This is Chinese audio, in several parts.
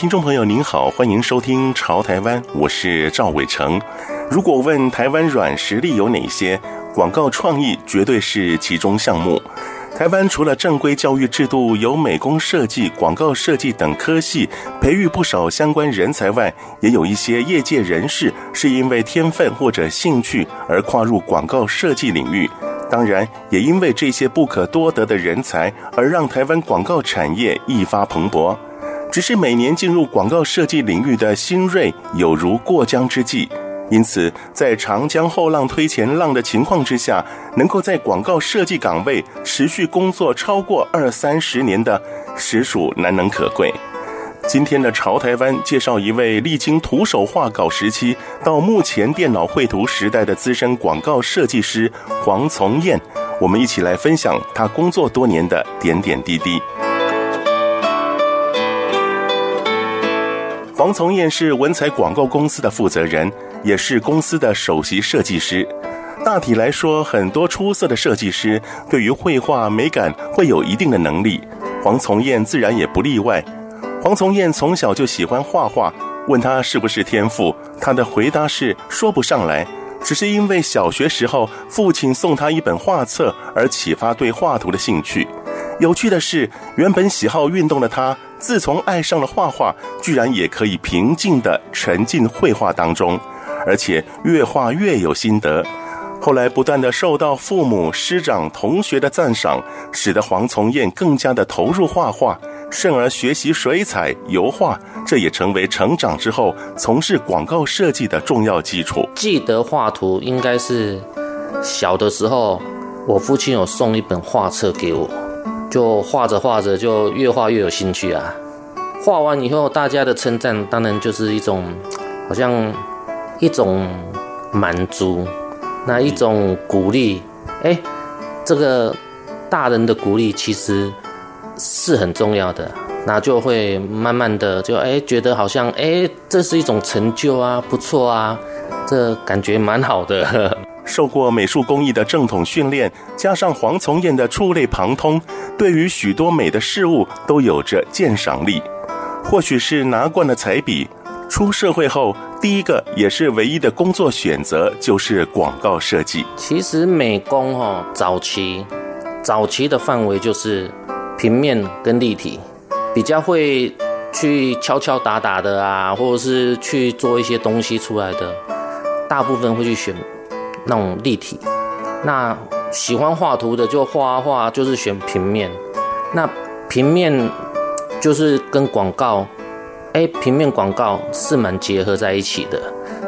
听众朋友，您好，欢迎收听《潮台湾》，我是赵伟成。如果问台湾软实力有哪些，广告创意绝对是其中项目。台湾除了正规教育制度有美工设计、广告设计等科系，培育不少相关人才外，也有一些业界人士是因为天分或者兴趣而跨入广告设计领域。当然，也因为这些不可多得的人才，而让台湾广告产业一发蓬勃。只是每年进入广告设计领域的新锐有如过江之鲫，因此在长江后浪推前浪的情况之下，能够在广告设计岗位持续工作超过二三十年的，实属难能可贵。今天的潮台湾介绍一位历经徒手画稿时期到目前电脑绘图时代的资深广告设计师黄从燕，我们一起来分享他工作多年的点点滴滴。黄从燕是文采广告公司的负责人，也是公司的首席设计师。大体来说，很多出色的设计师对于绘画美感会有一定的能力，黄从燕自然也不例外。黄从燕从小就喜欢画画，问他是不是天赋，他的回答是说不上来，只是因为小学时候父亲送他一本画册而启发对画图的兴趣。有趣的是，原本喜好运动的他。自从爱上了画画，居然也可以平静地沉浸绘画当中，而且越画越有心得。后来不断地受到父母、师长、同学的赞赏，使得黄从燕更加的投入画画，甚而学习水彩、油画，这也成为成长之后从事广告设计的重要基础。记得画图应该是小的时候，我父亲有送一本画册给我。就画着画着，就越画越有兴趣啊！画完以后，大家的称赞当然就是一种，好像一种满足，那一种鼓励。哎，这个大人的鼓励其实是很重要的，那就会慢慢的就哎觉得好像哎这是一种成就啊，不错啊，这感觉蛮好的。呵呵受过美术工艺的正统训练，加上黄从燕的触类旁通，对于许多美的事物都有着鉴赏力。或许是拿惯了彩笔，出社会后第一个也是唯一的工作选择就是广告设计。其实美工哈，早期早期的范围就是平面跟立体，比较会去敲敲打打的啊，或者是去做一些东西出来的，大部分会去选。那种立体，那喜欢画图的就画画，就是选平面。那平面就是跟广告，哎，平面广告是蛮结合在一起的。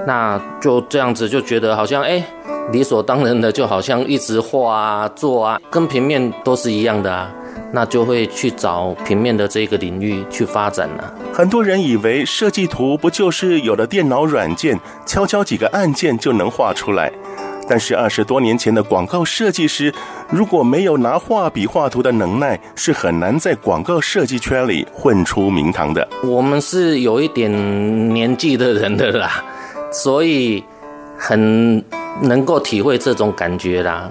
那就这样子就觉得好像哎，理所当然的，就好像一直画啊做啊，跟平面都是一样的啊。那就会去找平面的这个领域去发展了。很多人以为设计图不就是有了电脑软件，敲敲几个按键就能画出来？但是二十多年前的广告设计师，如果没有拿画笔画图的能耐，是很难在广告设计圈里混出名堂的。我们是有一点年纪的人的啦，所以很能够体会这种感觉啦。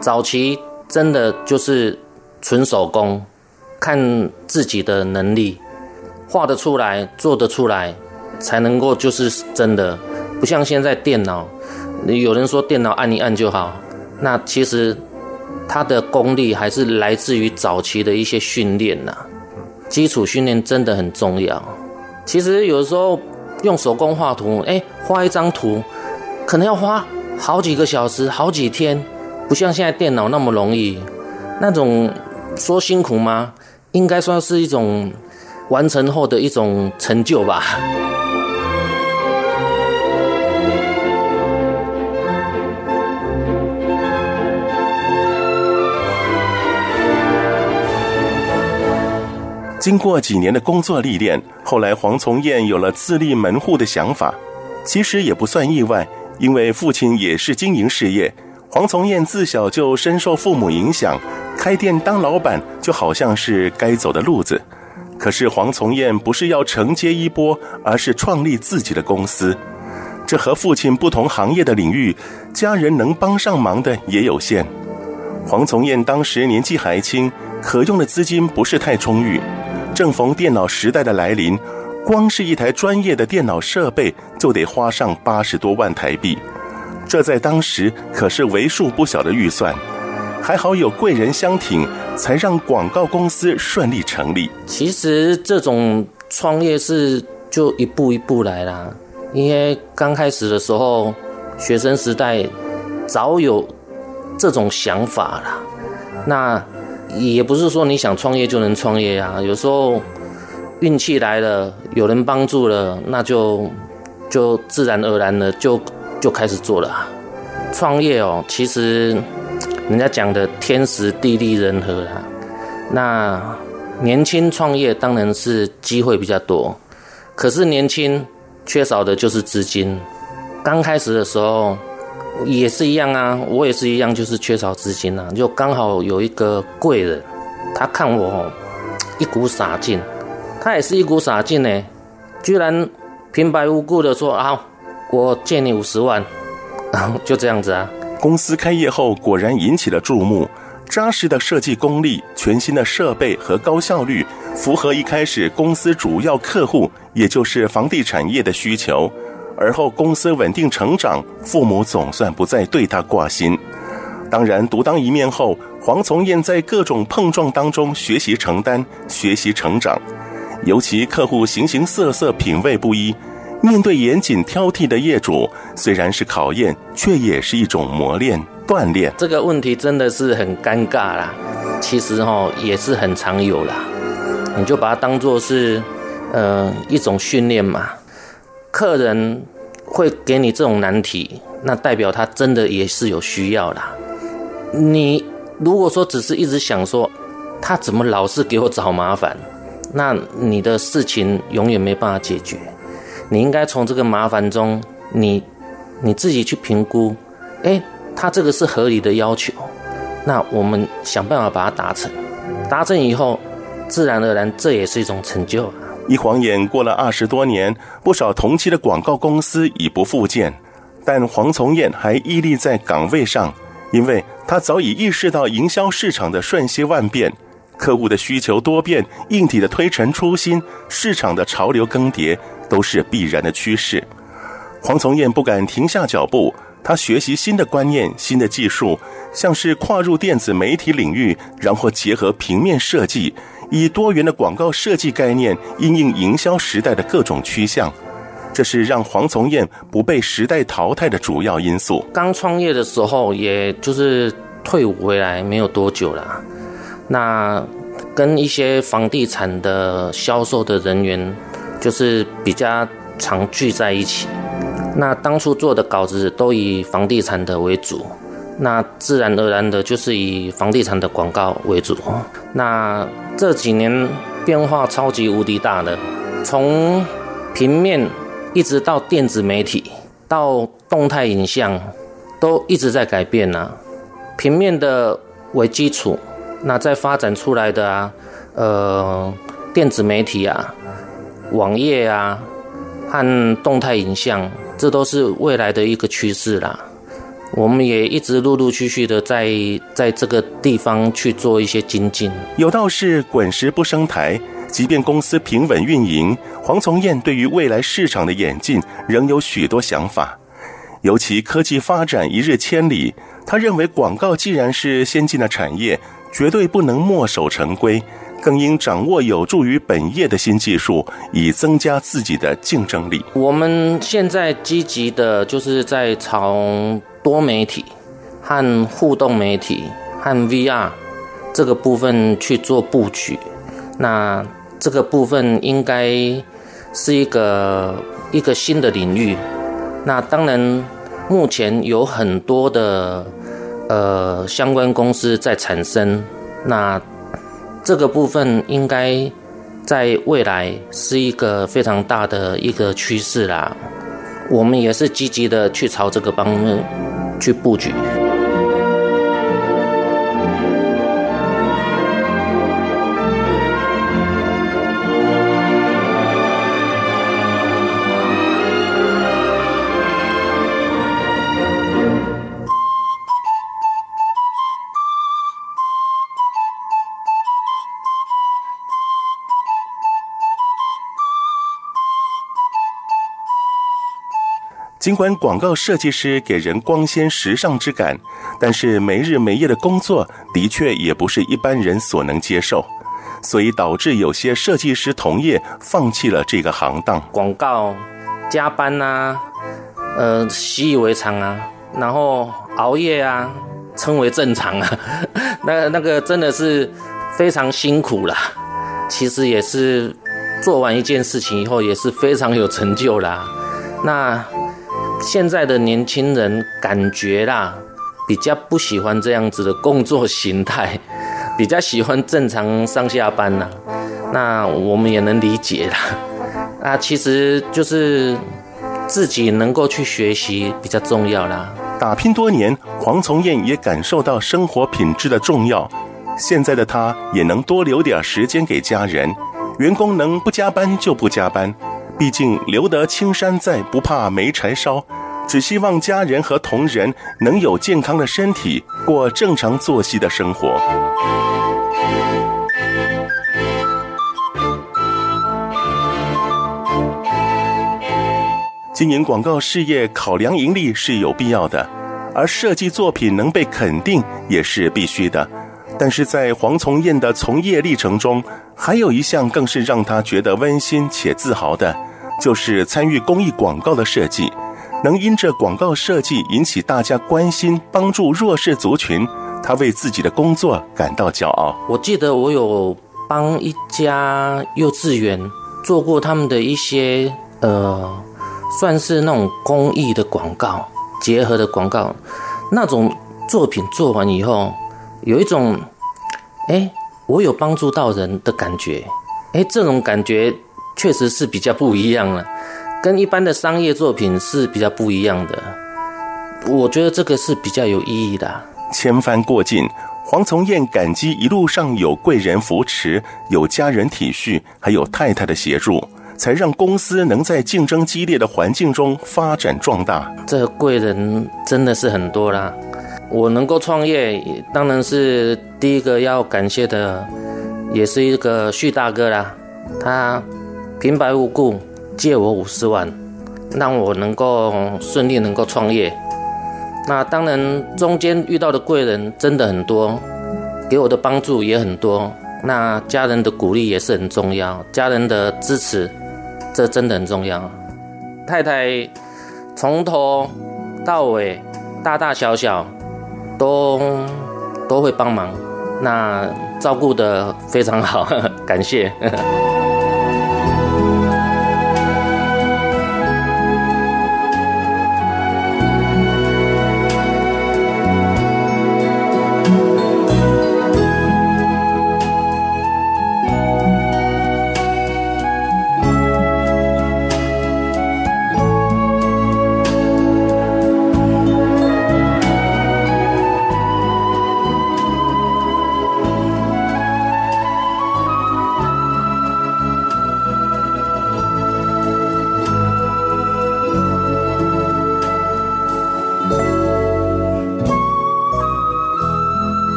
早期真的就是纯手工，看自己的能力，画得出来，做得出来，才能够就是真的，不像现在电脑。有人说电脑按一按就好，那其实它的功力还是来自于早期的一些训练呐，基础训练真的很重要。其实有时候用手工画图，哎，画一张图可能要花好几个小时、好几天，不像现在电脑那么容易。那种说辛苦吗？应该算是一种完成后的一种成就吧。经过几年的工作历练，后来黄从彦有了自立门户的想法。其实也不算意外，因为父亲也是经营事业。黄从彦自小就深受父母影响，开店当老板就好像是该走的路子。可是黄从彦不是要承接衣钵，而是创立自己的公司。这和父亲不同行业的领域，家人能帮上忙的也有限。黄从彦当时年纪还轻，可用的资金不是太充裕。正逢电脑时代的来临，光是一台专业的电脑设备就得花上八十多万台币，这在当时可是为数不小的预算。还好有贵人相挺，才让广告公司顺利成立。其实这种创业是就一步一步来啦，因为刚开始的时候，学生时代早有这种想法啦。那。也不是说你想创业就能创业啊，有时候运气来了，有人帮助了，那就就自然而然的就就开始做了。创业哦，其实人家讲的天时地利人和啊，那年轻创业当然是机会比较多，可是年轻缺少的就是资金。刚开始的时候。也是一样啊，我也是一样，就是缺少资金啊。就刚好有一个贵人，他看我一股傻劲，他也是一股傻劲呢，居然平白无故的说啊，我借你五十万，然 后就这样子啊。公司开业后果然引起了注目，扎实的设计功力、全新的设备和高效率，符合一开始公司主要客户，也就是房地产业的需求。而后公司稳定成长，父母总算不再对他挂心。当然，独当一面后，黄从彦在各种碰撞当中学习承担、学习成长。尤其客户形形色色、品味不一，面对严谨挑剔的业主，虽然是考验，却也是一种磨练、锻炼。这个问题真的是很尴尬啦，其实哈也是很常有啦。你就把它当做是，呃，一种训练嘛。客人。会给你这种难题，那代表他真的也是有需要啦。你如果说只是一直想说，他怎么老是给我找麻烦，那你的事情永远没办法解决。你应该从这个麻烦中，你你自己去评估，诶，他这个是合理的要求，那我们想办法把它达成。达成以后，自然而然这也是一种成就。一晃眼过了二十多年，不少同期的广告公司已不复见，但黄从彦还屹立在岗位上，因为他早已意识到营销市场的瞬息万变，客户的需求多变，硬体的推陈出新，市场的潮流更迭，都是必然的趋势。黄从彦不敢停下脚步，他学习新的观念、新的技术，像是跨入电子媒体领域，然后结合平面设计。以多元的广告设计概念，应应营销时代的各种趋向，这是让黄从彦不被时代淘汰的主要因素。刚创业的时候，也就是退伍回来没有多久啦，那跟一些房地产的销售的人员，就是比较常聚在一起。那当初做的稿子都以房地产的为主。那自然而然的就是以房地产的广告为主。那这几年变化超级无敌大的，从平面一直到电子媒体，到动态影像，都一直在改变呢。平面的为基础，那再发展出来的啊，呃，电子媒体啊，网页啊，和动态影像，这都是未来的一个趋势啦。我们也一直陆陆续续的在在这个地方去做一些精进。有道是滚石不生苔，即便公司平稳运营，黄从燕对于未来市场的演进仍有许多想法。尤其科技发展一日千里，他认为广告既然是先进的产业，绝对不能墨守成规，更应掌握有助于本业的新技术，以增加自己的竞争力。我们现在积极的就是在朝。多媒体和互动媒体和 VR 这个部分去做布局，那这个部分应该是一个一个新的领域。那当然，目前有很多的呃相关公司在产生，那这个部分应该在未来是一个非常大的一个趋势啦。我们也是积极的去朝这个方面去布局。尽管广告设计师给人光鲜时尚之感，但是没日没夜的工作的确也不是一般人所能接受，所以导致有些设计师同业放弃了这个行当。广告加班呐、啊，呃，习以为常啊，然后熬夜啊，称为正常啊。那那个真的是非常辛苦啦。其实也是做完一件事情以后，也是非常有成就啦。那。现在的年轻人感觉啦，比较不喜欢这样子的工作形态，比较喜欢正常上下班啦。那我们也能理解啦。啊，其实就是自己能够去学习比较重要啦。打拼多年，黄从彦也感受到生活品质的重要。现在的他也能多留点时间给家人，员工能不加班就不加班。毕竟留得青山在，不怕没柴烧。只希望家人和同仁能有健康的身体，过正常作息的生活。经营广告事业，考量盈利是有必要的，而设计作品能被肯定也是必须的。但是在黄从彦的从业历程中，还有一项更是让他觉得温馨且自豪的。就是参与公益广告的设计，能因着广告设计引起大家关心，帮助弱势族群，他为自己的工作感到骄傲。我记得我有帮一家幼稚园做过他们的一些呃，算是那种公益的广告结合的广告，那种作品做完以后，有一种哎，我有帮助到人的感觉，哎，这种感觉。确实是比较不一样了，跟一般的商业作品是比较不一样的。我觉得这个是比较有意义的。千帆过尽，黄从燕感激一路上有贵人扶持，有家人体恤，还有太太的协助，才让公司能在竞争激烈的环境中发展壮大。这贵人真的是很多啦。我能够创业，当然是第一个要感谢的，也是一个旭大哥啦，他。平白无故借我五十万，让我能够顺利能够创业。那当然中间遇到的贵人真的很多，给我的帮助也很多。那家人的鼓励也是很重要，家人的支持，这真的很重要。太太从头到尾大大小小都都会帮忙，那照顾的非常好，感谢。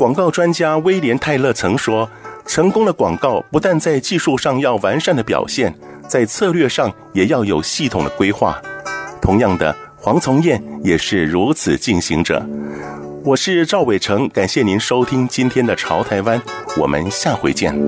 广告专家威廉·泰勒曾说：“成功的广告不但在技术上要完善的表现，在策略上也要有系统的规划。同样的，黄从燕也是如此进行着。”我是赵伟成，感谢您收听今天的《潮台湾》，我们下回见。